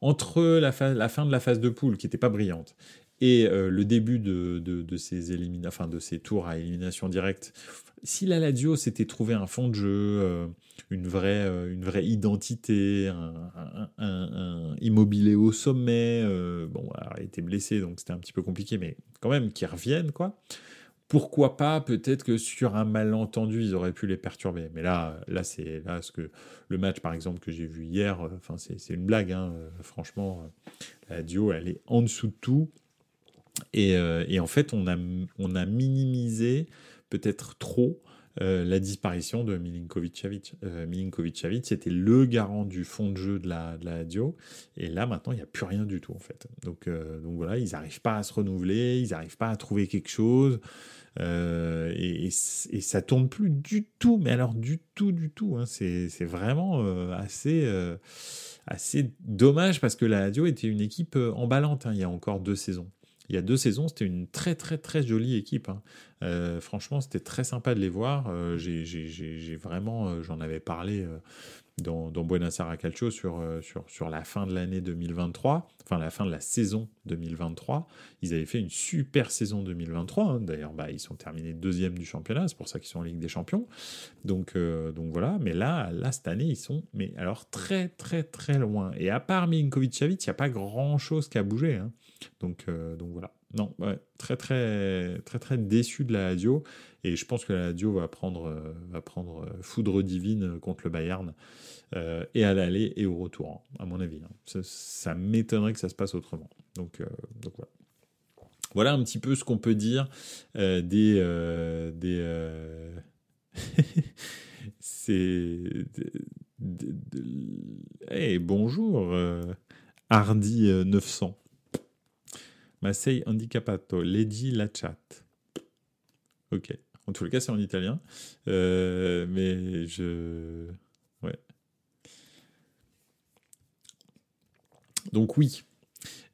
entre la, la fin de la phase de poule qui n'était pas brillante et le début de, de, ces tours à élimination directe, si la Lazio s'était trouvé un fond de jeu, une, vraie, une vraie identité, un, immobilier au sommet, bon, alors, il était blessé, donc c'était un petit peu compliqué, mais quand même, qui reviennent, quoi pourquoi pas peut-être que sur un malentendu ils auraient pu les perturber. Mais là là c'est là ce que le match par exemple que j'ai vu hier euh, c'est une blague hein, euh, franchement euh, la duo elle est en dessous de tout et, et en fait on a minimisé peut-être trop la disparition de Milinkovic-Savic. Milinkovic-Savic, c'était le garant du fond de jeu de la, de et là maintenant il n'y a plus rien du tout en fait. Donc, donc voilà, ils n'arrivent pas à se renouveler, ils n'arrivent pas à trouver quelque chose. Euh, et, et, ça tourne plus du tout, mais alors du tout, du tout. Hein. C'est vraiment euh, assez, euh, dommage parce que la radio était une équipe emballante hein, il y a encore deux saisons. Il y a deux saisons, c'était une très très très jolie équipe. Hein. franchement, c'était très sympa de les voir. J'ai vraiment, j'en avais parlé dans, dans Buenos Aires Calcio sur, euh, sur, sur la fin de l'année 2023, enfin la fin de la saison 2023. Ils avaient fait une super saison 2023. Hein. D'ailleurs, bah, ils sont terminés deuxième du championnat, c'est pour ça qu'ils sont en Ligue des Champions. Donc, euh, donc voilà, mais là, là, cette année, ils sont mais alors très très très loin. Et à part Milinkovic-Savic, il n'y a pas grand-chose qui a bougé. Hein. Donc, euh, donc voilà. Non, très très très très déçu de la radio et je pense que la radio va prendre va prendre foudre divine contre le Bayern euh, et à l'aller et au retour, hein, à mon avis. Hein. Ça, m'étonnerait que ça se passe autrement. Donc, euh, voilà. Voilà un petit peu ce qu'on peut dire euh, des des c'est hey, bonjour Hardy 900 Masei Handicapato Lady La Chat ok en tout cas c'est en italien mais je Donc oui.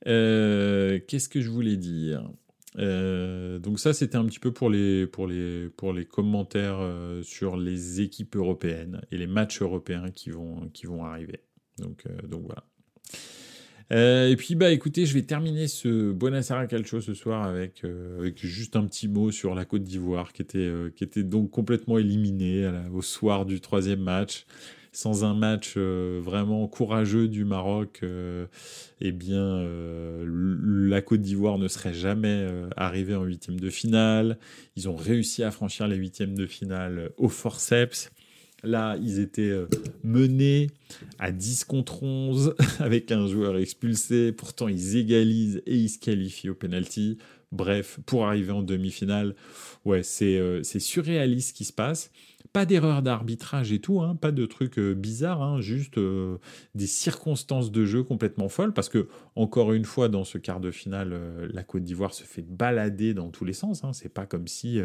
Euh, qu'est-ce que je voulais dire? Euh, donc ça, c'était un petit peu pour les, pour les, pour les commentaires euh, sur les équipes européennes et les matchs européens qui vont, qui vont arriver. Donc, donc voilà. Et puis bah écoutez, je vais terminer ce Aires Calcio ce soir avec, avec juste un petit mot sur la Côte d'Ivoire qui était, qui était donc complètement éliminée au soir du troisième match sans un match euh, vraiment courageux du Maroc, euh, eh bien, euh, la Côte d'Ivoire ne serait jamais arrivée en huitième de finale. Ils ont réussi à franchir les huitièmes de finale au forceps. Là, ils étaient menés à 10 contre 11 avec un joueur expulsé. Pourtant, ils égalisent et ils se qualifient au penalty. Bref, pour arriver en demi-finale, ouais, c'est surréaliste ce qui se passe. Pas d'erreur d'arbitrage et tout, hein, pas de trucs euh, bizarres, hein, juste euh, des circonstances de jeu complètement folles, parce que, encore une fois, dans ce quart de finale, euh, la Côte d'Ivoire se fait balader dans tous les sens. Hein, c'est pas comme si,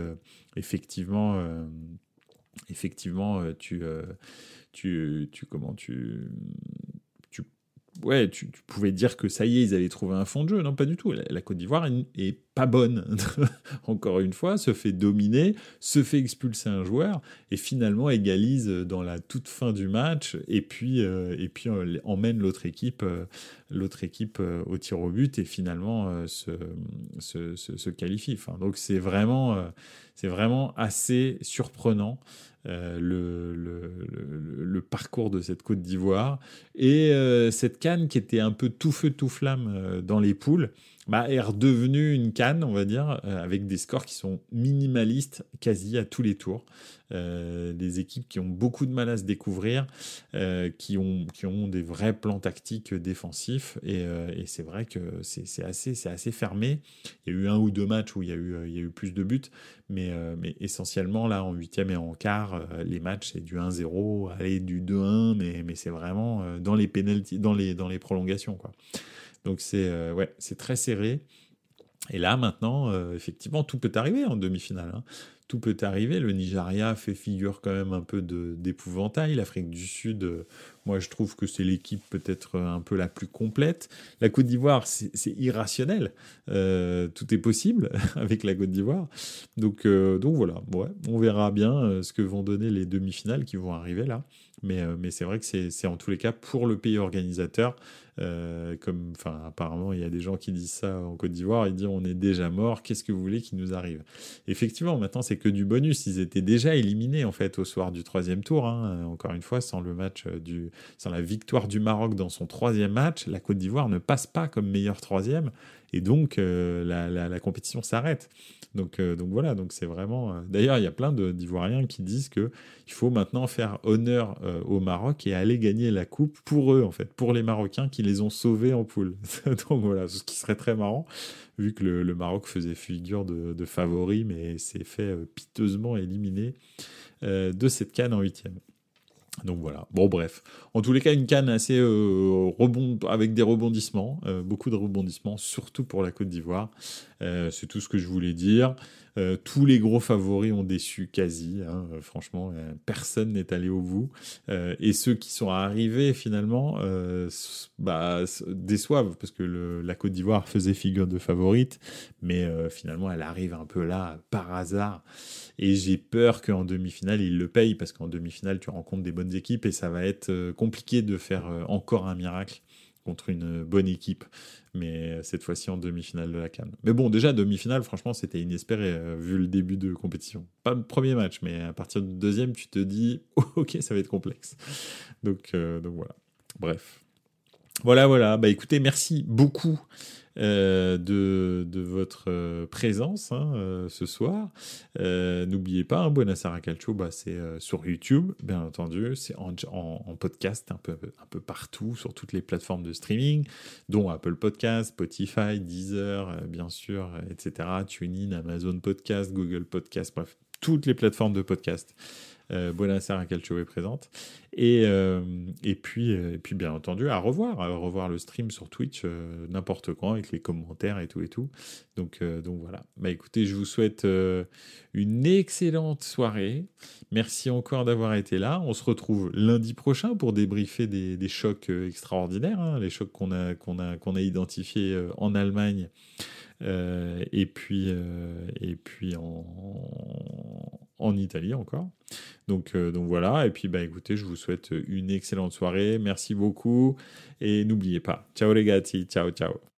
effectivement, effectivement, tu, tu, tu, comment, tu, ouais, tu, pouvais dire que ça y est, ils avaient trouvé un fond de jeu. Non, pas du tout. La, Côte d'Ivoire est, pas bonne. Encore une fois, se fait dominer, se fait expulser un joueur et finalement égalise dans la toute fin du match et puis, euh, et puis euh, emmène l'autre équipe, euh, l'autre équipe au tir au but et finalement se, se, se, qualifie. Enfin, donc c'est vraiment, c'est vraiment assez surprenant. Euh, le, le, parcours de cette Côte d'Ivoire. Et euh, cette canne qui était un peu tout feu tout flamme euh, dans les poules, bah, est redevenue une canne, on va dire, avec des scores qui sont minimalistes quasi à tous les tours. Euh, des équipes qui ont beaucoup de mal à se découvrir, euh, qui, ont, qui ont des vrais plans tactiques défensifs. Et, euh, et c'est vrai que c'est assez, assez fermé. Il y a eu un ou deux matchs où il y a eu, il y a eu plus de buts, mais, mais essentiellement, là, en huitième et en quart, les matchs, c'est du 1-0, aller du 2-1, mais, mais c'est vraiment dans les penalties, dans les, dans les prolongations. Quoi. Donc c'est ouais, c'est très serré. Et là, maintenant, effectivement, tout peut arriver en demi-finale. Hein tout peut arriver. Le Nigeria fait figure quand même un peu d'épouvantail. L'Afrique du Sud, euh, moi je trouve que c'est l'équipe peut-être un peu la plus complète. La Côte d'Ivoire, c'est irrationnel. Euh, tout est possible avec la Côte d'Ivoire. Donc, donc voilà, ouais, on verra bien ce que vont donner les demi-finales qui vont arriver là. Mais, mais c'est vrai que c'est en tous les cas pour le pays organisateur euh, comme, apparemment, il y a des gens qui disent ça en Côte d'Ivoire. Ils disent on est déjà mort. Qu'est-ce que vous voulez qu'il nous arrive? Effectivement, maintenant c'est que du bonus. Ils étaient déjà éliminés en fait au soir du troisième tour. Hein. Encore une fois, sans le match euh, du, sans la victoire du Maroc dans son troisième match, la Côte d'Ivoire ne passe pas comme meilleur troisième et donc euh, la, compétition s'arrête. Donc, euh, donc voilà, donc c'est vraiment. Euh, d'ailleurs, il y a plein d'Ivoiriens qui disent que il faut maintenant faire honneur au Maroc et aller gagner la coupe pour eux en fait, pour les Marocains qui les ont sauvés en poule. donc voilà, ce qui serait très marrant vu que le, Maroc faisait figure de, de favori, mais s'est fait piteusement éliminer de cette canne en huitième. Donc voilà. Bon, bref. En tous les cas, une canne assez euh, rebond, avec des rebondissements, euh, beaucoup de rebondissements, surtout pour la Côte d'Ivoire. Euh, c'est tout ce que je voulais dire. Euh, tous les gros favoris ont déçu quasi. Hein, euh, franchement, euh, personne n'est allé au bout. et ceux qui sont arrivés finalement bah, déçoivent parce que la Côte d'Ivoire faisait figure de favorite, mais finalement elle arrive un peu là par hasard. Et j'ai peur qu'en demi-finale ils le payent parce qu'en demi-finale tu rencontres des bonnes équipes et ça va être compliqué de faire encore un miracle contre une bonne équipe, mais cette fois-ci en demi-finale de la Cannes. Mais bon, déjà demi-finale, franchement, c'était inespéré euh, vu le début de compétition. Pas le premier match, mais à partir du deuxième, tu te dis, ok, ça va être complexe. Donc, euh, donc voilà. Bref. Voilà, voilà. Bah écoutez, merci beaucoup euh, de, de, votre euh, présence hein, euh, ce soir. N'oubliez pas, hein, Buenos Calcio, bah, c'est sur YouTube, bien entendu. C'est en, en, podcast un peu, un peu partout, sur toutes les plateformes de streaming, dont Apple Podcast, Spotify, Deezer, bien sûr, etc. TuneIn, Amazon Podcast, Google Podcast, bref, toutes les plateformes de podcast euh, Calcio est présente. Et, euh, et, puis, euh, et puis, bien entendu, à revoir, à revoir le stream sur Twitch euh, n'importe quand avec les commentaires et tout et tout. Donc, donc voilà. Bah écoutez, je vous souhaite une excellente soirée. Merci encore d'avoir été là. On se retrouve lundi prochain pour débriefer des, des chocs extraordinaires, hein, les chocs qu'on a, qu'on a, qu'on a identifiés en Allemagne. et puis, et puis en, en Italie encore. Donc, euh, donc voilà, et puis bah écoutez, je vous souhaite une excellente soirée, merci beaucoup, et n'oubliez pas, ciao les gars, ciao ciao.